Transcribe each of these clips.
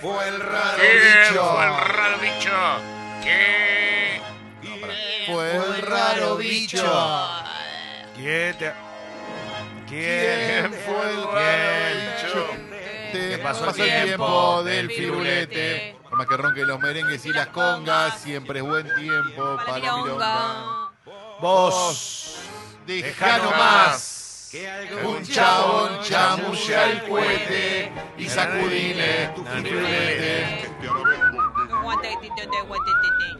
fue el raro ¿Quién bicho? fue el raro bicho? ¿Qué? Fue el raro bicho. ¿Quién te- ¿Quién fue el raro bicho? Te pasó el tiempo del del firulete. Por más que ronquen los merengues y las congas, siempre es buen tiempo para la milonga. Vos. Deja nomás un chabón chamulle al cohete y sacudile tu firulete.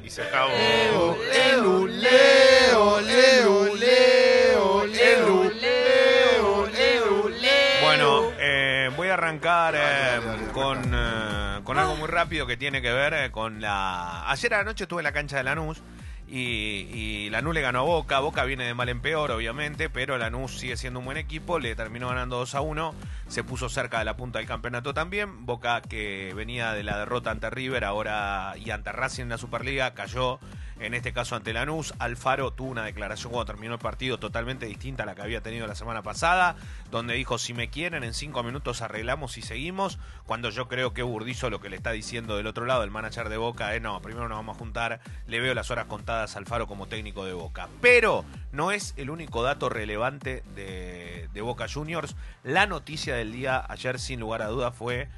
Y se acabó. Leo, leo, leo, leo, leo, leo, leo, leo. Bueno, eh, voy a arrancar eh, con, eh, con algo muy rápido que tiene que ver eh, con la... Ayer a la noche estuve en la cancha de Lanús y, y Lanús le ganó a Boca. Boca viene de mal en peor, obviamente, pero Lanús sigue siendo un buen equipo. Le terminó ganando 2 a 1. Se puso cerca de la punta del campeonato también. Boca que venía de la derrota ante River ahora y ante Racing en la Superliga cayó en este caso ante Lanús. Alfaro tuvo una declaración cuando terminó el partido totalmente distinta a la que había tenido la semana pasada, donde dijo, si me quieren, en cinco minutos arreglamos y seguimos, cuando yo creo que Burdizo lo que le está diciendo del otro lado, el manager de Boca, es, no, primero nos vamos a juntar, le veo las horas contadas a Alfaro como técnico de Boca. Pero no es el único dato relevante de, de Boca Juniors. La noticia del día ayer, sin lugar a duda, fue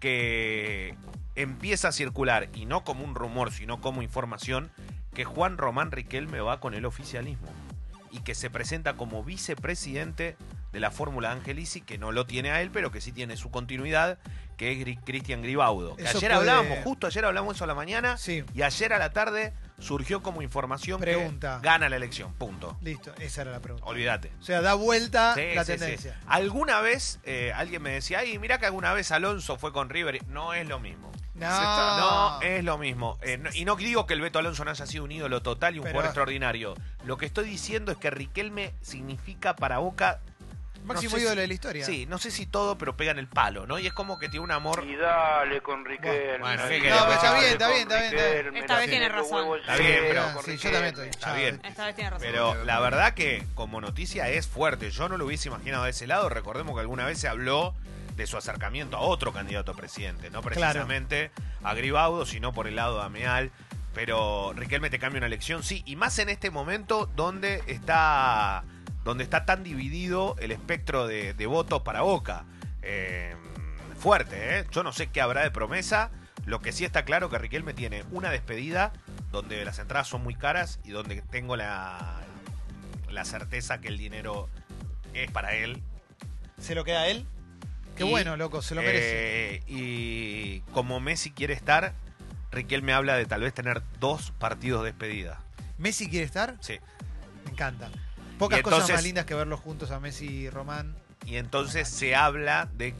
que empieza a circular, y no como un rumor, sino como información, que Juan Román Riquelme va con el oficialismo y que se presenta como vicepresidente de la Fórmula Angelici, que no lo tiene a él, pero que sí tiene su continuidad, que es Cristian Gribaudo. Que ayer puede- hablábamos, justo ayer hablamos eso a la mañana, Sí. y ayer a la tarde surgió como información Pregunta. que gana la elección, punto. Listo, esa era la pregunta. Olvídate. O sea, da vuelta Sí, la sí, sí. tendencia. Alguna vez eh, alguien me decía, ay, mira que alguna vez Alonso fue con River. No es lo mismo. No, No, es lo mismo. Eh, no- y no digo que el Beto Alonso no haya sido un ídolo total y un Pero- jugador extraordinario. Lo que estoy diciendo es que Riquelme significa para Boca. Máximo no sé ídolo si- de la historia. Sí, no sé si todo, pero pega en el palo, ¿no? Y es como que tiene un amor. Y dale con Riquelme. Bueno. No, pero está bien, está bien, está bien, está bien. Riquelme, Esta vez tiene razón. Está bien, pero- Sí, yo también estoy. Está bien. Esta vez tiene razón. Pero la verdad que como noticia es fuerte. Yo no lo hubiese imaginado de ese lado. Recordemos que alguna vez se habló de su acercamiento a otro candidato a presidente. No precisamente a Gribaudo, sino por el lado de Ameal. Pero Riquelme te cambia una elección, sí. Y más en este momento donde está, donde está tan dividido el espectro de, de votos para Boca. Eh, fuerte, ¿eh? Yo no sé qué habrá de promesa. Lo que sí está claro que Riquelme tiene una despedida donde las entradas son muy caras y donde tengo la, la certeza que el dinero es para él. ¿Se lo queda a él? Qué Y, bueno, loco, se lo merece. eh, y como Messi quiere estar, Riquelme habla de tal vez tener dos partidos de despedida. ¿Messi quiere estar? Sí. Me encanta. Pocas cosas más lindas que verlos juntos a Messi y Román. Y entonces se habla de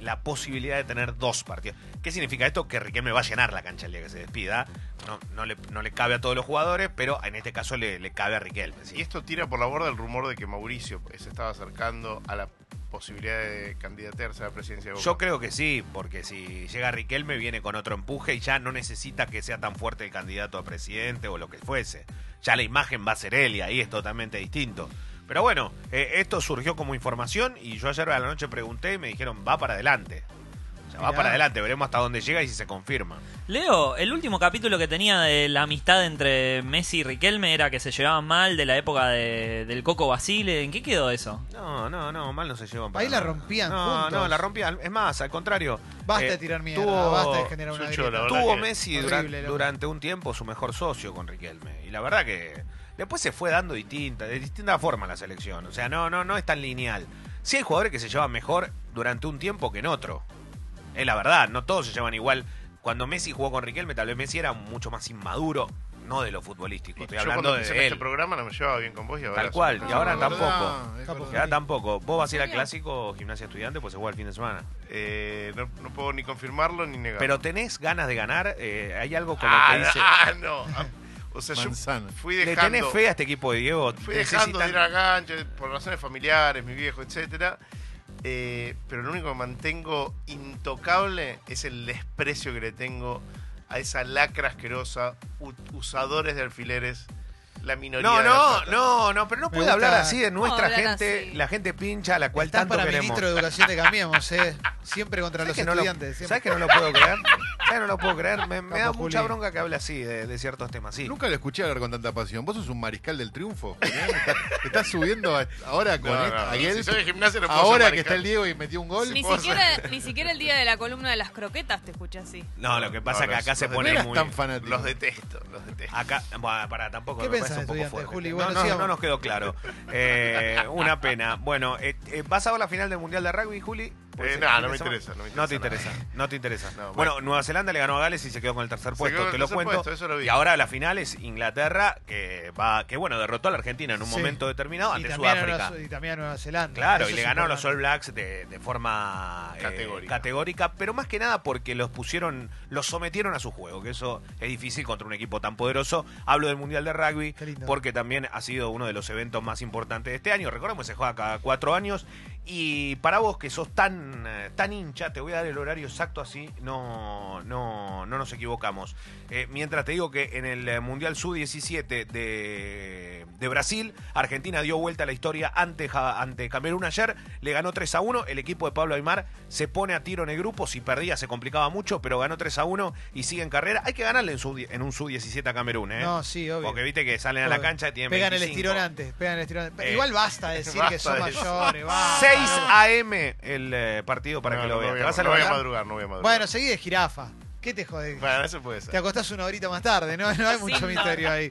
la posibilidad de tener dos partidos. ¿Qué significa esto? Que Riquelme va a llenar la cancha el día que se despida. No, no, le, no le cabe a todos los jugadores, pero en este caso le, le cabe a Riquelme. ¿sí? Y esto tira por la borda el rumor de que Mauricio se estaba acercando a la posibilidad de candidatearse a la presidencia de Boca. Yo creo que sí, porque si llega Riquelme viene con otro empuje y ya no necesita que sea tan fuerte el candidato a presidente o lo que fuese. Ya la imagen va a ser él y ahí es totalmente distinto. Pero bueno, eh, esto surgió como información y yo ayer a la noche pregunté y me dijeron va para adelante. Va Mirá. para adelante, veremos hasta dónde llega y si se confirma. Leo, el último capítulo que tenía de la amistad entre Messi y Riquelme era que se llevaban mal de la época de- del Coco Basile. ¿En qué quedó eso? No, no, no, mal no se llevan para Ahí la nada. rompían No, juntos. no, la rompían. Es más, al contrario. Basta eh, de tirar mierda, tuvo- basta de generar una Sucho, grieta. la verdad Tuvo que Messi horrible, durante, loco. durante un tiempo su mejor socio con Riquelme. Y la verdad que después se fue dando distinta, de distinta forma la selección. O sea, no, no, no es tan lineal. Sí hay jugadores que se llevan mejor durante un tiempo que en otro. Es la verdad, no todos se llevan igual. Cuando Messi jugó con Riquelme, tal vez Messi era mucho más inmaduro, no de lo futbolístico. Y Estoy yo hablando cuando de en este programa no me llevaba bien con vos y ahora Tal cual, y ahora tampoco. verdad. Ya tampoco. ¿Vos vas a ir al clásico gimnasia estudiante? Pues se juega el fin de semana. Eh, no, no puedo ni confirmarlo ni negarlo. Pero tenés ganas de ganar. eh, hay algo como ah, que dice. ah, no. Ah, O sea, yo fui ¿Le dejando, tenés fe a este equipo de Diego? fui dejando de ir a gancho por razones familiares, mi viejo, etcétera. Eh, pero lo único que mantengo intocable es el desprecio que le tengo a esa lacra asquerosa, usadores de alfileres, la minoría. No, de no, plata. no, no, pero no puede gusta- hablar así de nuestra gente, así. la gente pincha a la cual Estás tanto para queremos. ministro de Educación de Cambiemos, ¿eh? Siempre contra ¿Sabes los que, no lo, estudiantes. siempre. ¿Sabes que no lo puedo creer? ¿Sabes que no lo puedo creer? Me, me da Capo mucha Juli. bronca que hable así de, de ciertos temas, sí. Nunca lo escuché hablar con tanta pasión. Vos sos un mariscal del triunfo. Julián. Estás, estás subiendo a- ahora con No, esta- no, aquel- si soy de gimnasia no puedo ser ahora que mariscal. está el Diego y metió un gol. Ni puedo siquiera, ni siquiera el día de la columna de las croquetas te escuché así. No, lo que pasa es No, que acá se los No pone eras muy... tan fanático. Los detesto, los detesto. Acá, bueno, para tampoco. ¿Qué me pensás, parece un poco estudiante, fuerte. Juli? No, Bueno, no, sigamos. no nos quedó claro. Eh, una pena. Bueno, eh, eh, ¿vas a ver la final del Mundial de Rugby, Juli? Eh, no, no me interesa, no me No te interesa interesa, no te interesa. No, bueno, bueno. Nueva Zelanda le ganó a Gales y se quedó con el tercer Se puesto, te lo cuento. puesto, eso lo vi. Y ahora la final es Inglaterra, que va, que bueno, derrotó a la Argentina en un Sí. momento determinado Y ante a Sudáfrica. Nueva, y también a Nueva Zelanda. Claro, Eso y le ganaron a los All. Blacks de, de forma eh, Categórica. categórica, pero más que nada porque los pusieron, los sometieron a su juego, que eso es difícil contra un equipo tan poderoso. Hablo del Mundial de Rugby, porque también ha sido uno de los eventos más importantes de este año. Recordemos que se juega cada cuatro años. Y para vos que sos tan, eh, tan hincha, te voy a dar el horario exacto así, no, no, no nos equivocamos. Eh, mientras te digo que en el eh, Mundial Sub-17 de, de Brasil, Argentina dio vuelta a la historia ante, Camerún ayer, le ganó 3 a 1, el equipo de Pablo Aymar se pone a tiro en el grupo, si perdía se complicaba mucho, pero ganó 3 a 1 y sigue en carrera. Hay que ganarle en, un Sub-17 a Camerún, ¿eh? No, sí, obvio. Porque viste que salen a la cancha y tienen Pegan el 25. estirón antes, pegan el estirón antes. Eh, Igual basta decir que son de mayores. basta. 6 a.m. el eh, partido para No, que no, lo no veas. voy ¿Te a- vas a no voy a levantar? madrugar, no voy a madrugar. Bueno, seguí de jirafa. ¿Qué te jode? Bueno, eso puede Te ser. acostás una horita más tarde, ¿no? No hay mucho Sí, misterio ahí.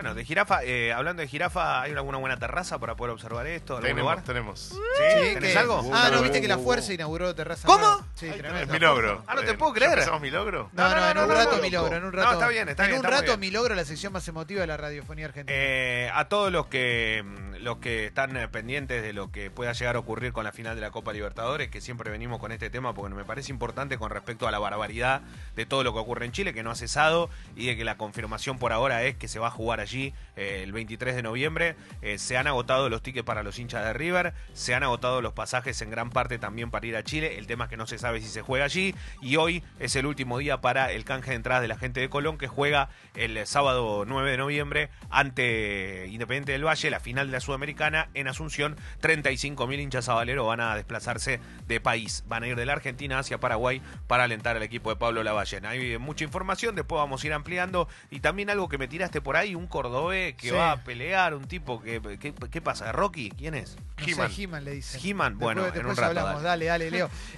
Bueno, de jirafa, eh, hablando de jirafa, ¿hay alguna buena terraza para poder observar esto? ¿Algún Tenemos, lugar? tenemos. ¿Sí? Sí, ¿Tenés que- algo? Ah, ¿no viste que la Fuerza inauguró terraza? ¿Cómo? nueva? Sí, Es tremendo. mi logro. Ah, no te Eh, puedo ¿ya creer. empezamos mi logro? No, no, No, en no, un no, rato no, mi logro, en un No, rato. está bien, está en bien, un está muy rato bien. mi logro, la sección más emotiva de la radiofonía argentina. Eh, a todos los que mm, los que están eh, pendientes de lo que pueda llegar a ocurrir con la final de la Copa Libertadores, que siempre venimos con este tema porque me parece importante con respecto a la barbaridad de todo lo que ocurre en Chile, que no ha cesado y de que la confirmación por ahora es que se va a jugar allí eh, el 23 de noviembre. Eh, se han agotado los tickets para los hinchas de River, se han agotado los pasajes en gran parte también para ir a Chile. El tema es que no se sabe si se juega allí y hoy es el último día para el canje de entradas de la gente de Colón que juega el sábado 9 de noviembre ante Independiente del Valle, la final de la Sudamericana en Asunción. 35.000 hinchas a Valero van a desplazarse de país, van a ir de la Argentina hacia Paraguay para alentar al equipo de Pablo Lavallén. Hay mucha información, después vamos a ir ampliando y también algo que me tiraste por ahí, un cordobés que Sí. va a pelear, un tipo que... ¿Qué, qué pasa? ¿Rocky? ¿Quién es? No sé, He-Man. He-Man le dice. He-Man, bueno, Después, en un rato, hablamos, dale. dale, dale, Leo.